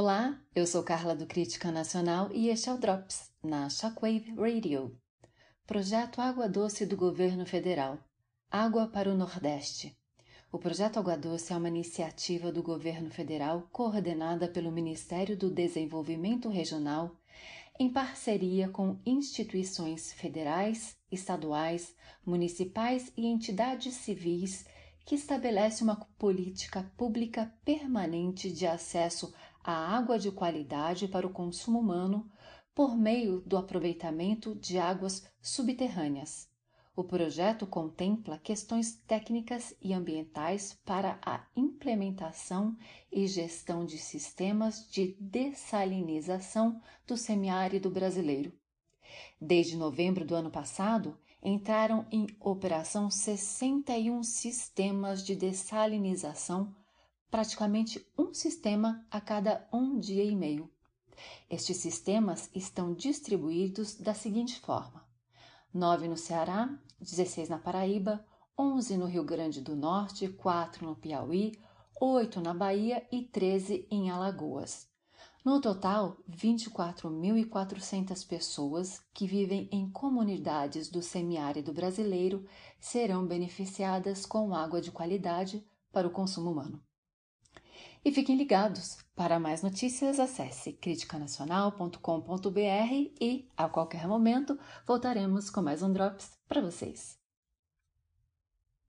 Olá, eu sou Carla do Crítica Nacional e este é o Drops, na Shockwave Radio. Projeto Água Doce do Governo Federal. Água para o Nordeste. O projeto Água Doce é uma iniciativa do governo federal coordenada pelo Ministério do Desenvolvimento Regional em parceria com instituições federais, estaduais, municipais e entidades civis que estabelece uma política pública permanente de acesso à água de qualidade para o consumo humano por meio do aproveitamento de águas subterrâneas. O projeto contempla questões técnicas e ambientais para a implementação e gestão de sistemas de dessalinização do semiárido brasileiro. Desde novembro do ano passado, entraram em operação 61 sistemas de dessalinização, praticamente um sistema a cada um dia e meio. Estes sistemas estão distribuídos da seguinte forma: 9 no Ceará, 16 na Paraíba, 11 no Rio Grande do Norte, 4 no Piauí, 8 na Bahia e 13 em Alagoas. No total, 24.400 pessoas que vivem em comunidades do semiárido brasileiro serão beneficiadas com água de qualidade para o consumo humano. E fiquem ligados. Para mais notícias, acesse criticanacional.com.br e, a qualquer momento, voltaremos com mais um Drops para vocês.